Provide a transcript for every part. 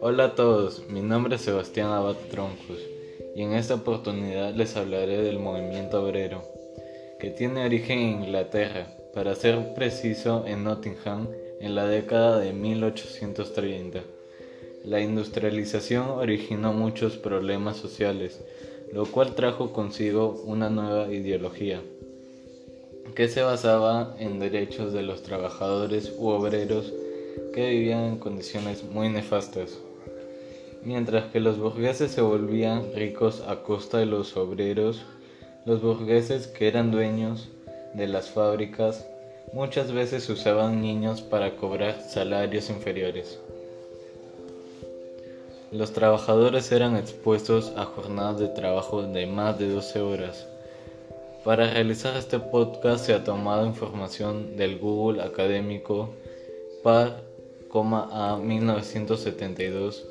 Hola a todos, mi nombre es Sebastián Abad Troncos y en esta oportunidad les hablaré del movimiento obrero, que tiene origen en Inglaterra, para ser preciso en Nottingham en la década de 1830. La industrialización originó muchos problemas sociales, lo cual trajo consigo una nueva ideología, que se basaba en derechos de los trabajadores u obreros que vivían en condiciones muy nefastas. Mientras que los burgueses se volvían ricos a costa de los obreros, los burgueses que eran dueños de las fábricas muchas veces usaban niños para cobrar salarios inferiores. Los trabajadores eran expuestos a jornadas de trabajo de más de 12 horas. Para realizar este podcast se ha tomado información del Google académico par, a 1972,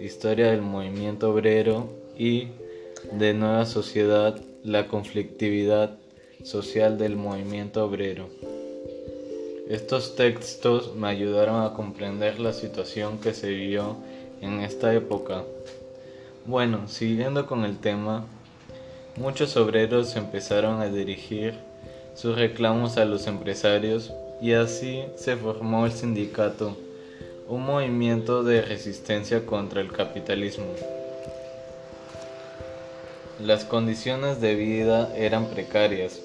Historia del movimiento obrero y de Nueva Sociedad, la conflictividad social del movimiento obrero. Estos textos me ayudaron a comprender la situación que se vivió en esta época. Bueno, siguiendo con el tema, muchos obreros empezaron a dirigir sus reclamos a los empresarios y así se formó el sindicato, un movimiento de resistencia contra el capitalismo. Las condiciones de vida eran precarias,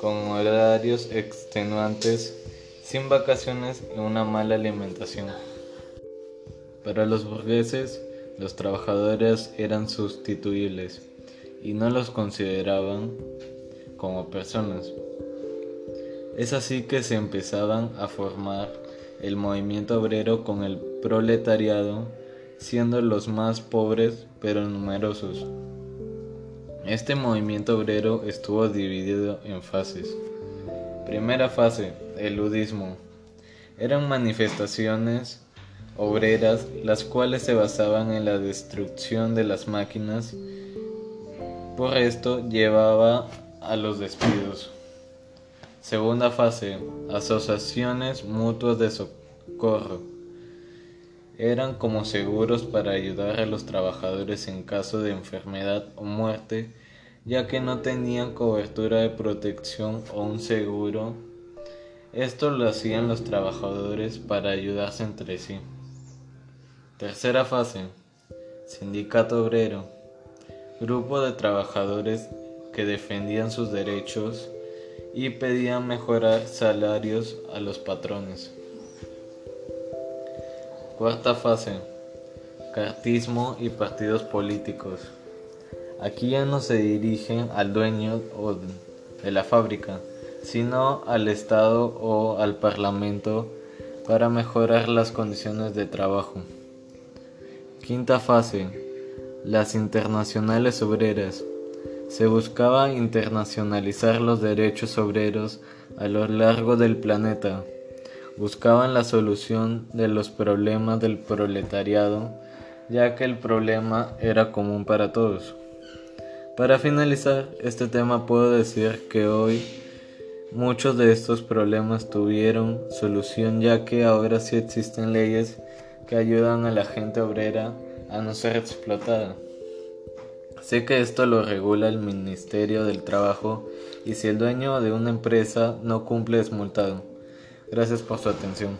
con horarios extenuantes, sin vacaciones y una mala alimentación. Para los burgueses, los trabajadores eran sustituibles y no los consideraban como personas. Es así que se empezaban a formar el movimiento obrero con el proletariado, siendo los más pobres pero numerosos. Este movimiento obrero estuvo dividido en fases. Primera fase, el ludismo. Eran manifestaciones obreras, las cuales se basaban en la destrucción de las máquinas. Por esto llevaba a los despidos. Segunda fase, asociaciones mutuas de socorro. Eran como seguros para ayudar a los trabajadores en caso de enfermedad o muerte, ya que no tenían cobertura de protección o un seguro. Esto lo hacían los trabajadores para ayudarse entre sí. Tercera fase. Sindicato obrero. Grupo de trabajadores que defendían sus derechos y pedían mejorar salarios a los patrones. Cuarta fase. Cartismo y partidos políticos. Aquí ya no se dirigen al dueño de la fábrica, sino al Estado o al Parlamento para mejorar las condiciones de trabajo. Quinta fase. Las internacionales obreras. Se buscaba internacionalizar los derechos obreros a lo largo del planeta. Buscaban la solución de los problemas del proletariado, ya que el problema era común para todos. Para finalizar este tema puedo decir que hoy muchos de estos problemas tuvieron solución ya que ahora sí existen leyes que ayudan a la gente obrera a no ser explotada. Sé que esto lo regula el Ministerio del Trabajo y si el dueño de una empresa no cumple es multado. Gracias por su atención.